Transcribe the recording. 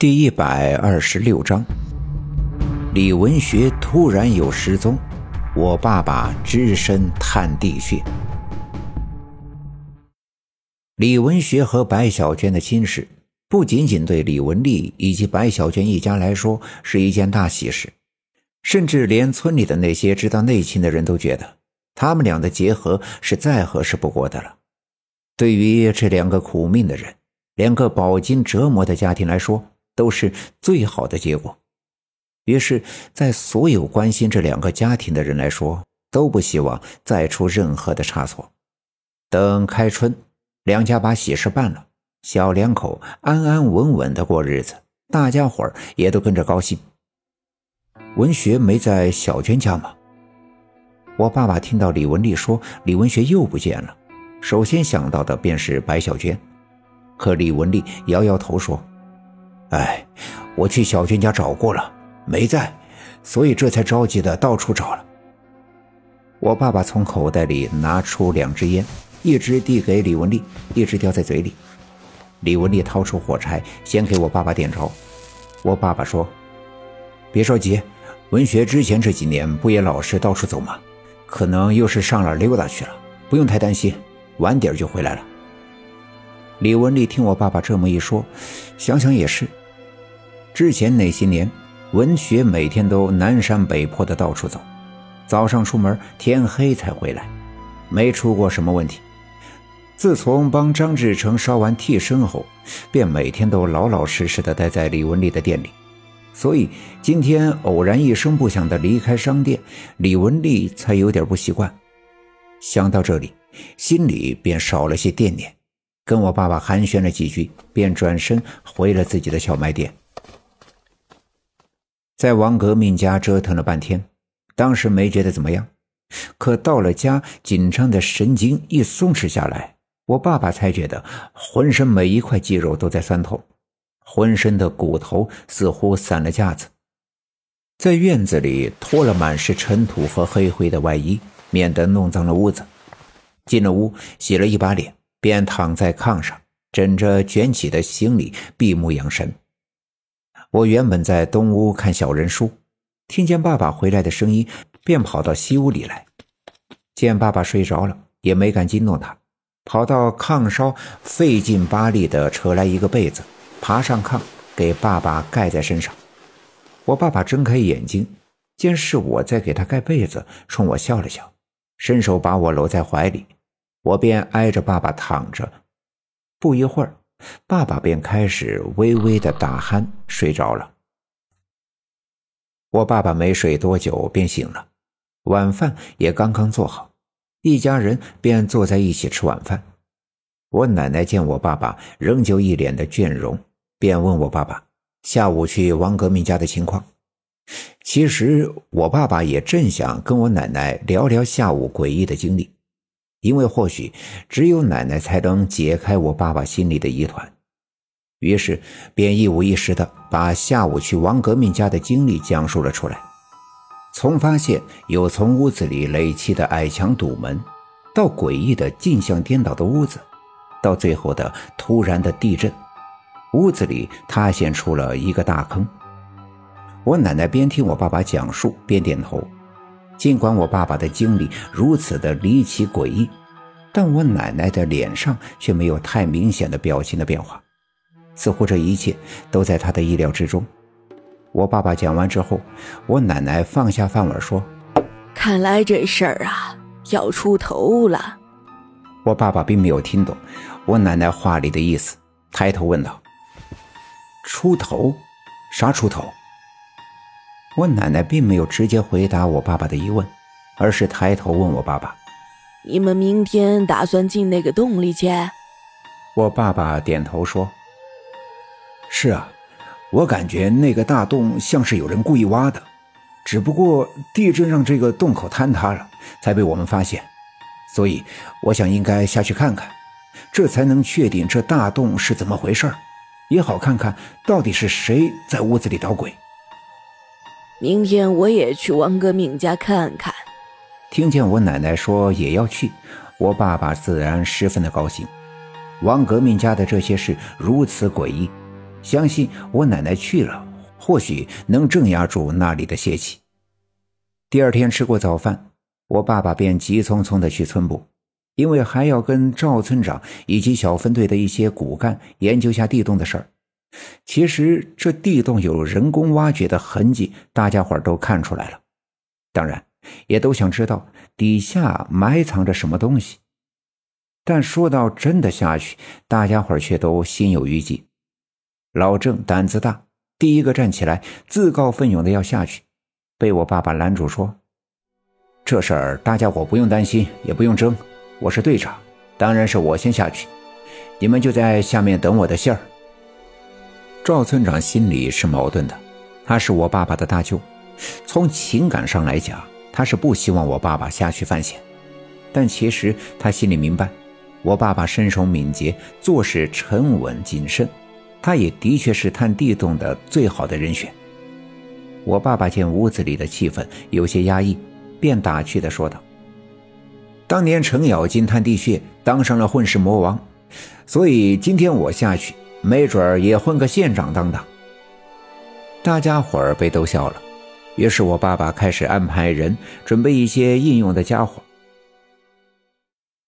第一百二十六章，李文学突然有失踪，我爸爸只身探地穴。李文学和白小娟的亲事，不仅仅对李文丽以及白小娟一家来说是一件大喜事，甚至连村里的那些知道内情的人都觉得，他们俩的结合是再合适不过的了。对于这两个苦命的人，两个饱经折磨的家庭来说，都是最好的结果，于是，在所有关心这两个家庭的人来说，都不希望再出任何的差错。等开春，两家把喜事办了，小两口安安稳稳的过日子，大家伙也都跟着高兴。文学没在小娟家吗？我爸爸听到李文丽说李文学又不见了，首先想到的便是白小娟，可李文丽摇摇头说。哎，我去小娟家找过了，没在，所以这才着急的到处找了。我爸爸从口袋里拿出两支烟，一支递给李文丽，一支叼在嘴里。李文丽掏出火柴，先给我爸爸点着。我爸爸说：“别着急，文学之前这几年不也老是到处走吗？可能又是上哪溜达去了，不用太担心，晚点就回来了。”李文丽听我爸爸这么一说，想想也是。之前那些年，文学每天都南山北坡的到处走，早上出门，天黑才回来，没出过什么问题。自从帮张志成烧完替身后，便每天都老老实实的待在李文丽的店里，所以今天偶然一声不响的离开商店，李文丽才有点不习惯。想到这里，心里便少了些惦念，跟我爸爸寒暄了几句，便转身回了自己的小卖店。在王革命家折腾了半天，当时没觉得怎么样，可到了家，紧张的神经一松弛下来，我爸爸才觉得浑身每一块肌肉都在酸痛，浑身的骨头似乎散了架子。在院子里脱了满是尘土和黑灰的外衣，免得弄脏了屋子。进了屋，洗了一把脸，便躺在炕上，枕着卷起的行李，闭目养神。我原本在东屋看小人书，听见爸爸回来的声音，便跑到西屋里来。见爸爸睡着了，也没敢惊动他，跑到炕梢，费劲巴力地扯来一个被子，爬上炕，给爸爸盖在身上。我爸爸睁开眼睛，见是我在给他盖被子，冲我笑了笑，伸手把我搂在怀里，我便挨着爸爸躺着。不一会儿。爸爸便开始微微的打鼾，睡着了。我爸爸没睡多久便醒了，晚饭也刚刚做好，一家人便坐在一起吃晚饭。我奶奶见我爸爸仍旧一脸的倦容，便问我爸爸下午去王革命家的情况。其实我爸爸也正想跟我奶奶聊聊下午诡异的经历。因为或许只有奶奶才能解开我爸爸心里的疑团，于是便一五一十的把下午去王革命家的经历讲述了出来。从发现有从屋子里垒起的矮墙堵门，到诡异的镜像颠倒的屋子，到最后的突然的地震，屋子里塌陷出了一个大坑。我奶奶边听我爸爸讲述边点头。尽管我爸爸的经历如此的离奇诡异，但我奶奶的脸上却没有太明显的表情的变化，似乎这一切都在她的意料之中。我爸爸讲完之后，我奶奶放下饭碗说：“看来这事儿啊要出头了。”我爸爸并没有听懂我奶奶话里的意思，抬头问道：“出头？啥出头？”我奶奶并没有直接回答我爸爸的疑问，而是抬头问我爸爸：“你们明天打算进那个洞里去？”我爸爸点头说：“是啊，我感觉那个大洞像是有人故意挖的，只不过地震让这个洞口坍塌了，才被我们发现。所以我想应该下去看看，这才能确定这大洞是怎么回事也好看看到底是谁在屋子里捣鬼。”明天我也去王革命家看看。听见我奶奶说也要去，我爸爸自然十分的高兴。王革命家的这些事如此诡异，相信我奶奶去了，或许能镇压住那里的邪气。第二天吃过早饭，我爸爸便急匆匆的去村部，因为还要跟赵村长以及小分队的一些骨干研究下地洞的事儿。其实这地洞有人工挖掘的痕迹，大家伙都看出来了，当然也都想知道底下埋藏着什么东西。但说到真的下去，大家伙却都心有余悸。老郑胆子大，第一个站起来，自告奋勇的要下去，被我爸爸拦住说：“这事儿大家伙不用担心，也不用争，我是队长，当然是我先下去，你们就在下面等我的信儿。”赵村长心里是矛盾的，他是我爸爸的大舅，从情感上来讲，他是不希望我爸爸下去犯险，但其实他心里明白，我爸爸身手敏捷，做事沉稳谨慎。他也的确是探地洞的最好的人选。我爸爸见屋子里的气氛有些压抑，便打趣地说道：“当年程咬金探地穴，当上了混世魔王，所以今天我下去，没准儿也混个县长当当。”大家伙儿被逗笑了，于是我爸爸开始安排人准备一些应用的家伙，